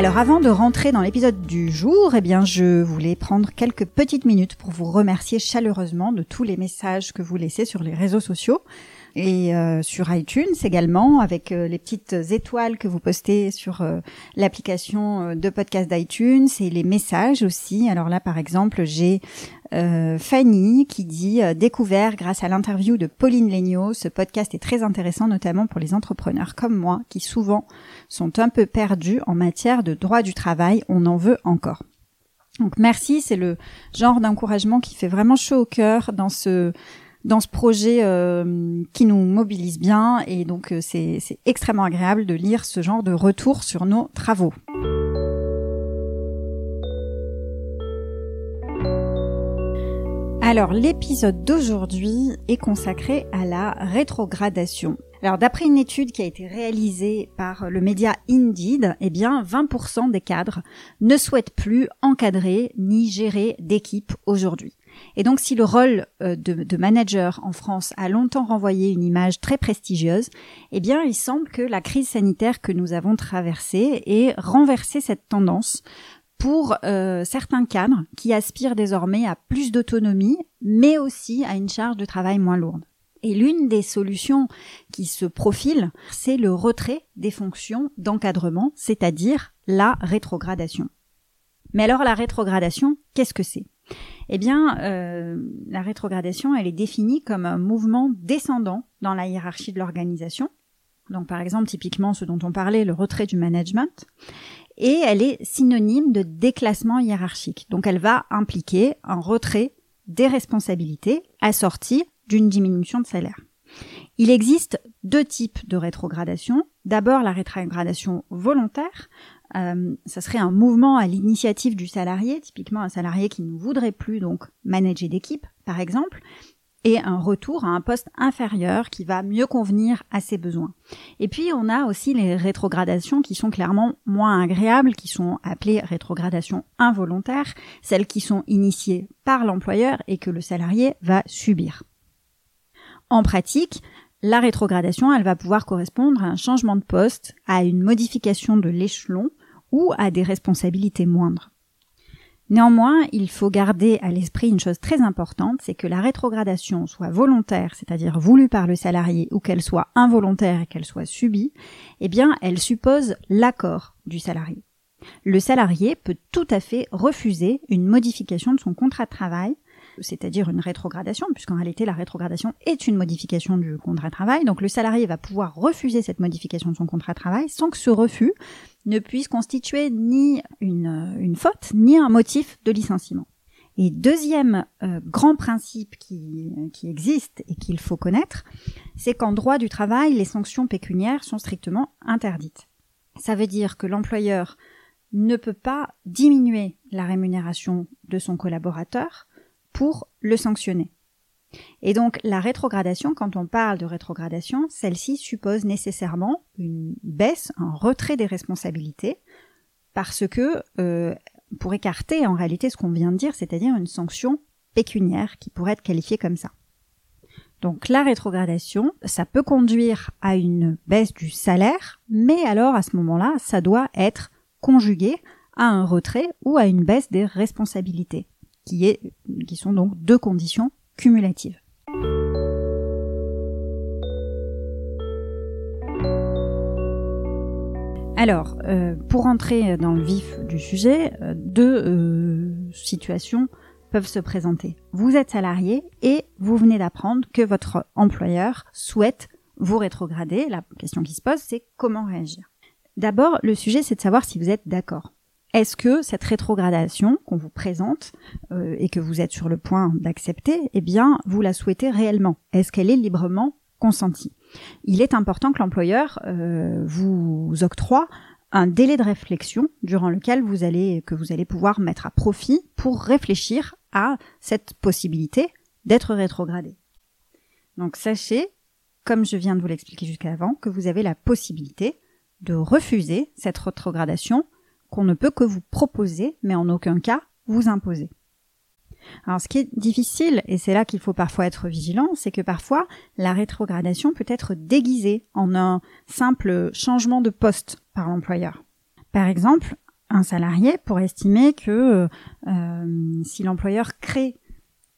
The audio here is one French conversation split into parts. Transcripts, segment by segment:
Alors avant de rentrer dans l'épisode du jour, eh bien je voulais prendre quelques petites minutes pour vous remercier chaleureusement de tous les messages que vous laissez sur les réseaux sociaux et euh, sur iTunes également avec euh, les petites étoiles que vous postez sur euh, l'application de podcast d'iTunes et les messages aussi. Alors là par exemple, j'ai Fanny qui dit découvert grâce à l'interview de Pauline Legnaud, ce podcast est très intéressant notamment pour les entrepreneurs comme moi qui souvent sont un peu perdus en matière de droit du travail, on en veut encore. Donc merci, c'est le genre d'encouragement qui fait vraiment chaud au cœur dans ce dans ce projet euh, qui nous mobilise bien et donc euh, c'est extrêmement agréable de lire ce genre de retour sur nos travaux. Alors l'épisode d'aujourd'hui est consacré à la rétrogradation. Alors d'après une étude qui a été réalisée par le média Indeed, eh bien 20% des cadres ne souhaitent plus encadrer ni gérer d'équipe aujourd'hui. Et donc si le rôle euh, de, manager en France a longtemps renvoyé une image très prestigieuse, eh bien il semble que la crise sanitaire que nous avons traversée ait renversé cette tendance pour euh, certains cadres qui aspirent désormais à plus d'autonomie, mais aussi à une charge de travail moins lourde. Et l'une des solutions qui se profile, c'est le retrait des fonctions d'encadrement, c'est-à-dire la rétrogradation. Mais alors la rétrogradation, qu'est-ce que c'est? Eh bien, euh, la rétrogradation, elle est définie comme un mouvement descendant dans la hiérarchie de l'organisation. Donc, par exemple, typiquement ce dont on parlait, le retrait du management. Et elle est synonyme de déclassement hiérarchique. Donc, elle va impliquer un retrait des responsabilités assorti d'une diminution de salaire. Il existe deux types de rétrogradation. D'abord la rétrogradation volontaire, euh, ça serait un mouvement à l'initiative du salarié, typiquement un salarié qui ne voudrait plus donc manager d'équipe, par exemple, et un retour à un poste inférieur qui va mieux convenir à ses besoins. Et puis on a aussi les rétrogradations qui sont clairement moins agréables, qui sont appelées rétrogradations involontaires, celles qui sont initiées par l'employeur et que le salarié va subir. En pratique, la rétrogradation, elle va pouvoir correspondre à un changement de poste, à une modification de l'échelon ou à des responsabilités moindres. Néanmoins, il faut garder à l'esprit une chose très importante, c'est que la rétrogradation soit volontaire, c'est-à-dire voulue par le salarié, ou qu'elle soit involontaire et qu'elle soit subie, eh bien, elle suppose l'accord du salarié. Le salarié peut tout à fait refuser une modification de son contrat de travail c'est-à-dire une rétrogradation, puisqu'en réalité la rétrogradation est une modification du contrat de travail. Donc le salarié va pouvoir refuser cette modification de son contrat de travail sans que ce refus ne puisse constituer ni une, une faute, ni un motif de licenciement. Et deuxième euh, grand principe qui, qui existe et qu'il faut connaître, c'est qu'en droit du travail, les sanctions pécuniaires sont strictement interdites. Ça veut dire que l'employeur ne peut pas diminuer la rémunération de son collaborateur pour le sanctionner. Et donc la rétrogradation, quand on parle de rétrogradation, celle-ci suppose nécessairement une baisse, un retrait des responsabilités, parce que euh, pour écarter en réalité ce qu'on vient de dire, c'est-à-dire une sanction pécuniaire qui pourrait être qualifiée comme ça. Donc la rétrogradation, ça peut conduire à une baisse du salaire, mais alors à ce moment-là, ça doit être conjugué à un retrait ou à une baisse des responsabilités qui, sont donc deux conditions cumulatives. Alors, euh, pour entrer dans le vif du sujet, euh, deux euh, situations peuvent se présenter. Vous êtes salarié et vous venez d'apprendre que votre employeur souhaite vous rétrograder. La question qui se pose, c'est comment réagir? D'abord, le sujet, c'est de savoir si vous êtes d'accord. Est-ce que cette rétrogradation qu'on vous présente euh, et que vous êtes sur le point d'accepter, eh bien, vous la souhaitez réellement? Est-ce qu'elle est librement consentie? Il est important que l'employeur euh, vous octroie un délai de réflexion durant lequel vous allez, que vous allez pouvoir mettre à profit pour réfléchir à cette possibilité d'être rétrogradé. Donc sachez, comme je viens de vous l'expliquer jusqu'à avant, que vous avez la possibilité de refuser cette rétrogradation qu'on ne peut que vous proposer, mais en aucun cas vous imposer. Alors ce qui est difficile, et c'est là qu'il faut parfois être vigilant, c'est que parfois la rétrogradation peut être déguisée en un simple changement de poste par l'employeur. Par exemple, un salarié pourrait estimer que euh, si l'employeur crée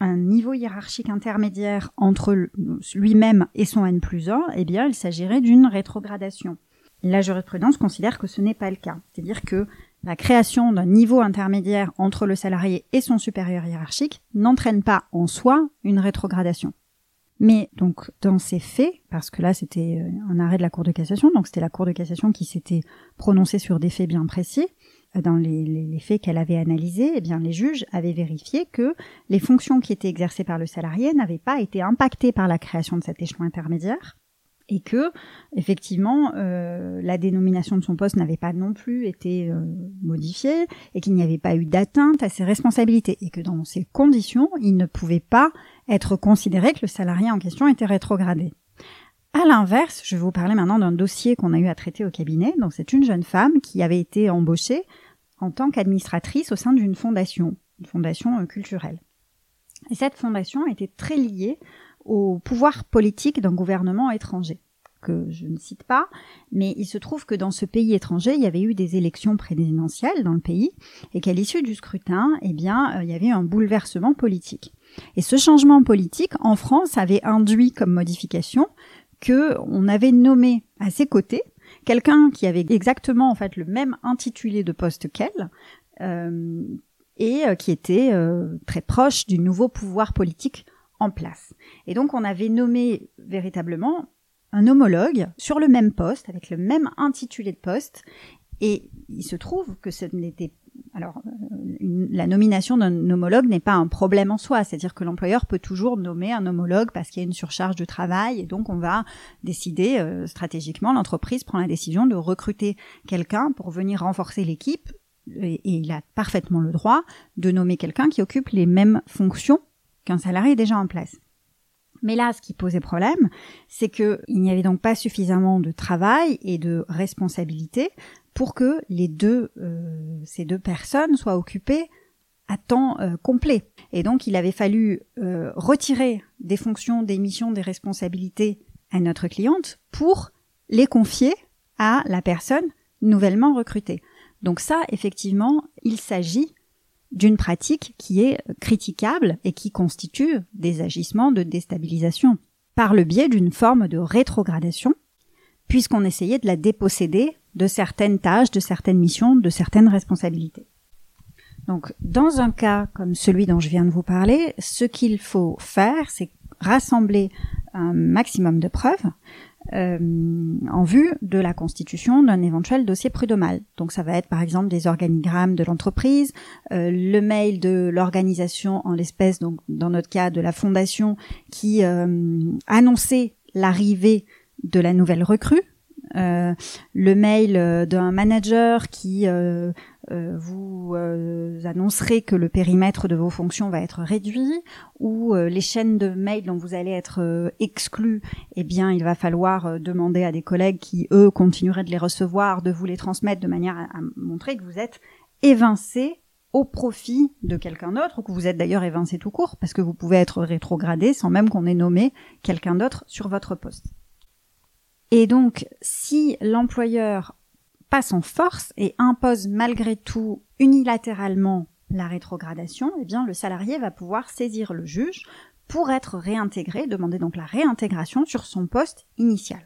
un niveau hiérarchique intermédiaire entre lui-même et son N plus 1, eh bien, il s'agirait d'une rétrogradation. La jurisprudence considère que ce n'est pas le cas. C'est-à-dire que la création d'un niveau intermédiaire entre le salarié et son supérieur hiérarchique n'entraîne pas en soi une rétrogradation. Mais donc dans ces faits, parce que là c'était euh, un arrêt de la Cour de cassation, donc c'était la Cour de cassation qui s'était prononcée sur des faits bien précis, euh, dans les, les faits qu'elle avait analysés, eh bien les juges avaient vérifié que les fonctions qui étaient exercées par le salarié n'avaient pas été impactées par la création de cet échelon intermédiaire, et que effectivement euh, la dénomination de son poste n'avait pas non plus été euh, modifiée et qu'il n'y avait pas eu d'atteinte à ses responsabilités et que dans ces conditions il ne pouvait pas être considéré que le salarié en question était rétrogradé. À l'inverse, je vais vous parler maintenant d'un dossier qu'on a eu à traiter au cabinet. Donc c'est une jeune femme qui avait été embauchée en tant qu'administratrice au sein d'une fondation, une fondation euh, culturelle. Et cette fondation était très liée au pouvoir politique d'un gouvernement étranger que je ne cite pas, mais il se trouve que dans ce pays étranger, il y avait eu des élections présidentielles dans le pays, et qu'à l'issue du scrutin, eh bien, euh, il y avait un bouleversement politique. Et ce changement politique, en France, avait induit comme modification que on avait nommé à ses côtés quelqu'un qui avait exactement en fait le même intitulé de poste qu'elle, euh, et euh, qui était très proche du nouveau pouvoir politique en place. Et donc on avait nommé véritablement un homologue sur le même poste, avec le même intitulé de poste, et il se trouve que ce n'était alors, euh, la nomination d'un homologue n'est pas un problème en soi, c'est-à-dire que l'employeur peut toujours nommer un homologue parce qu'il y a une surcharge de travail et donc on va décider euh, stratégiquement, l'entreprise prend la décision de recruter quelqu'un pour venir renforcer l'équipe. Et, il a parfaitement le droit de nommer quelqu'un qui occupe les mêmes fonctions qu'un salarié déjà en place. Mais là, ce qui posait problème, c'est qu'il n'y avait donc pas suffisamment de travail et de responsabilité pour que les deux, euh, ces deux personnes soient occupées à temps euh, complet. Et donc, il avait fallu euh, retirer des fonctions, des missions, des responsabilités à notre cliente pour les confier à la personne nouvellement recrutée. Donc ça, effectivement, il s'agit d'une pratique qui est critiquable et qui constitue des agissements de déstabilisation par le biais d'une forme de rétrogradation, puisqu'on essayait de la déposséder de certaines tâches, de certaines missions, de certaines responsabilités. Donc, dans un cas comme celui dont je viens de vous parler, ce qu'il faut faire, c'est rassembler un maximum de preuves euh, en vue de la constitution d'un éventuel dossier prud'homal. Donc ça va être par exemple des organigrammes de l'entreprise, euh, le mail de l'organisation en l'espèce, donc dans notre cas de la fondation, qui euh, annonçait l'arrivée de la nouvelle recrue, euh, le mail euh, d'un manager qui euh, vous annoncerait que le périmètre de vos fonctions va être réduit, ou les chaînes de mail dont vous allez être exclus, eh bien, il va falloir demander à des collègues qui, eux, continueraient de les recevoir, de vous les transmettre de manière à, montrer que vous êtes évincé au profit de quelqu'un d'autre, ou que vous êtes d'ailleurs évincé tout court, parce que vous pouvez être rétrogradé sans même qu'on ait nommé quelqu'un d'autre sur votre poste. Et donc, si l'employeur passe en force et impose malgré tout unilatéralement la rétrogradation, eh bien, le salarié va pouvoir saisir le juge pour être réintégré, demander donc la réintégration sur son poste initial.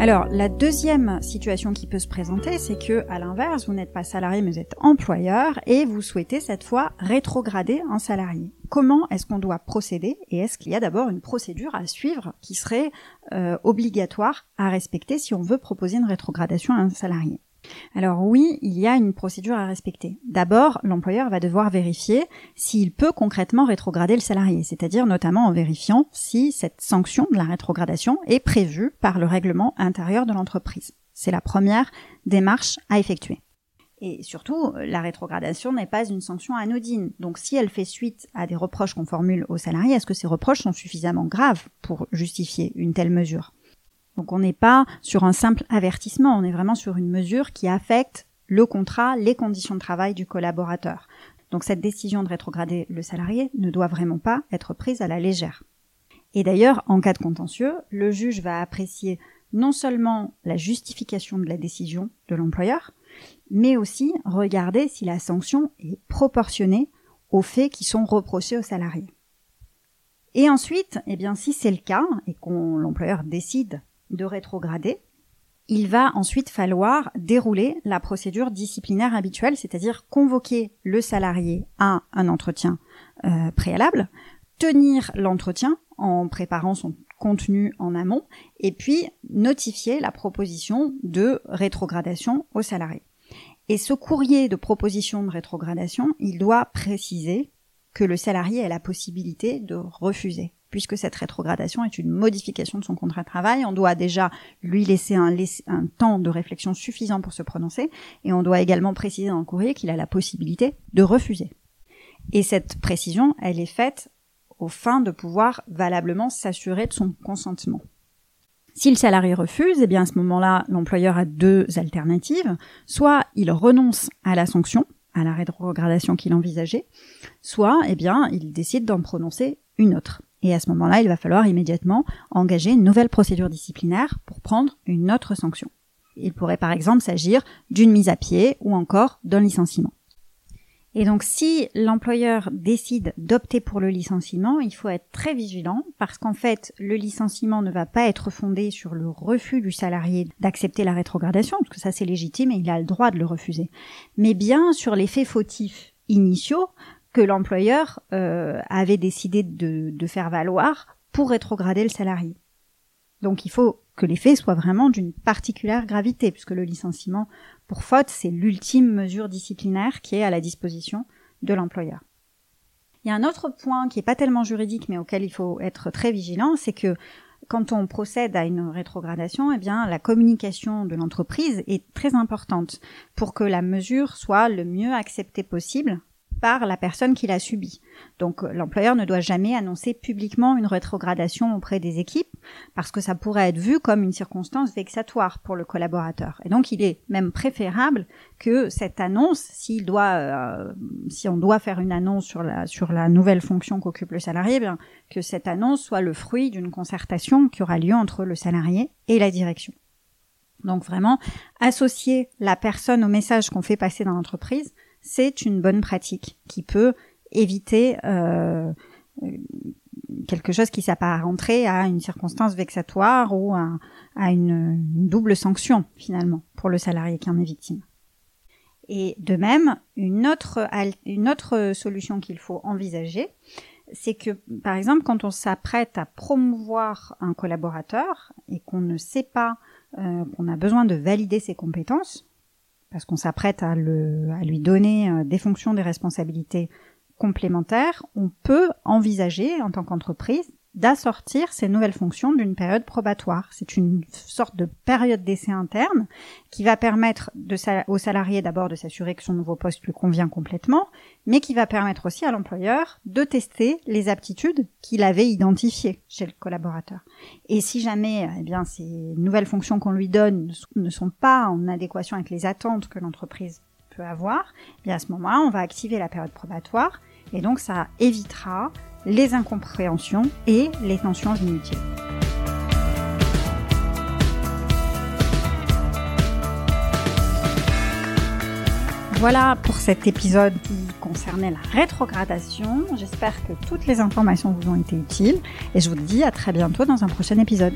Alors, la deuxième situation qui peut se présenter, c'est que, à l'inverse, vous n'êtes pas salarié, mais vous êtes employeur et vous souhaitez cette fois rétrograder un salarié. Comment est-ce qu'on doit procéder et est-ce qu'il y a d'abord une procédure à suivre qui serait euh, obligatoire à respecter si on veut proposer une rétrogradation à un salarié? Alors oui, il y a une procédure à respecter. D'abord, l'employeur va devoir vérifier s'il peut concrètement rétrograder le salarié, c'est-à-dire notamment en vérifiant si cette sanction de la rétrogradation est prévue par le règlement intérieur de l'entreprise. C'est la première démarche à effectuer. Et surtout, la rétrogradation n'est pas une sanction anodine. Donc si elle fait suite à des reproches qu'on formule aux salariés, est-ce que ces reproches sont suffisamment graves pour justifier une telle mesure? Donc on n'est pas sur un simple avertissement, on est vraiment sur une mesure qui affecte le contrat, les conditions de travail du collaborateur. Donc cette décision de rétrograder le salarié ne doit vraiment pas être prise à la légère. Et d'ailleurs, en cas de contentieux, le juge va apprécier non seulement la justification de la décision de l'employeur, mais aussi regarder si la sanction est proportionnée aux faits qui sont reprochés au salarié. Et ensuite, eh bien, si c'est le cas et qu'on l'employeur décide de rétrograder, il va ensuite falloir dérouler la procédure disciplinaire habituelle, c'est-à-dire convoquer le salarié à un entretien euh, préalable, tenir l'entretien en préparant son contenu en amont, et puis notifier la proposition de rétrogradation au salarié. Et ce courrier de proposition de rétrogradation, il doit préciser que le salarié a la possibilité de refuser puisque cette rétrogradation est une modification de son contrat de travail, on doit déjà lui laisser un, temps de réflexion suffisant pour se prononcer, et on doit également préciser dans le courrier qu'il a la possibilité de refuser. Et cette précision, elle est faite au fin de pouvoir valablement s'assurer de son consentement. Si le salarié refuse, eh bien à ce moment-là, l'employeur a deux alternatives. Soit il renonce à la sanction, à la rétrogradation qu'il envisageait, soit eh bien il décide d'en prononcer une autre. Et à ce moment-là, il va falloir immédiatement engager une nouvelle procédure disciplinaire pour prendre une autre sanction. Il pourrait par exemple s'agir d'une mise à pied ou encore d'un licenciement. Et donc si l'employeur décide d'opter pour le licenciement, il faut être très vigilant parce qu'en fait, le licenciement ne va pas être fondé sur le refus du salarié d'accepter la rétrogradation, parce que ça c'est légitime et il a le droit de le refuser, mais bien sur les faits fautifs initiaux l'employeur euh, avait décidé de, faire valoir pour rétrograder le salarié. Donc il faut que les faits soient vraiment d'une particulière gravité, puisque le licenciement pour faute, c'est l'ultime mesure disciplinaire qui est à la disposition de l'employeur. Il y a un autre point qui n'est pas tellement juridique, mais auquel il faut être très vigilant, c'est que quand on procède à une rétrogradation, eh la communication de l'entreprise est très importante pour que la mesure soit le mieux acceptée possible par la personne qui l'a subi. Donc l'employeur ne doit jamais annoncer publiquement une rétrogradation auprès des équipes parce que ça pourrait être vu comme une circonstance vexatoire pour le collaborateur. Et donc il est même préférable que cette annonce, euh, si on doit faire une annonce sur la nouvelle fonction qu'occupe le salarié, bien que cette annonce soit le fruit d'une concertation qui aura lieu entre le salarié et la direction. Donc vraiment associer la personne au message qu'on fait passer dans l'entreprise, c'est une bonne pratique qui peut éviter euh, quelque chose qui s'apparenterait à une circonstance vexatoire ou à, une, double sanction finalement pour le salarié qui en est victime. Et de même, une autre, solution qu'il faut envisager, c'est que, par exemple, quand on s'apprête à promouvoir un collaborateur et qu'on ne sait pas euh, qu'on a besoin de valider ses compétences, parce qu'on s'apprête à, à lui donner euh, des fonctions, des responsabilités complémentaires, on peut envisager en tant qu'entreprise d'assortir ces nouvelles fonctions d'une période probatoire. C'est une sorte de période d'essai interne qui va permettre de, au salarié d'abord de s'assurer que son nouveau poste lui convient complètement, mais qui va permettre aussi à l'employeur de tester les aptitudes qu'il avait identifiées chez le collaborateur. Et si jamais eh bien, ces nouvelles fonctions qu'on lui donne ne sont pas en adéquation avec les attentes que l'entreprise peut avoir, eh bien à ce moment-là, on va activer la période probatoire et donc ça évitera les incompréhensions et les tensions inutiles. Voilà pour cet épisode qui concernait la rétrogradation. J'espère que toutes les informations vous ont été utiles et je vous dis à très bientôt dans un prochain épisode.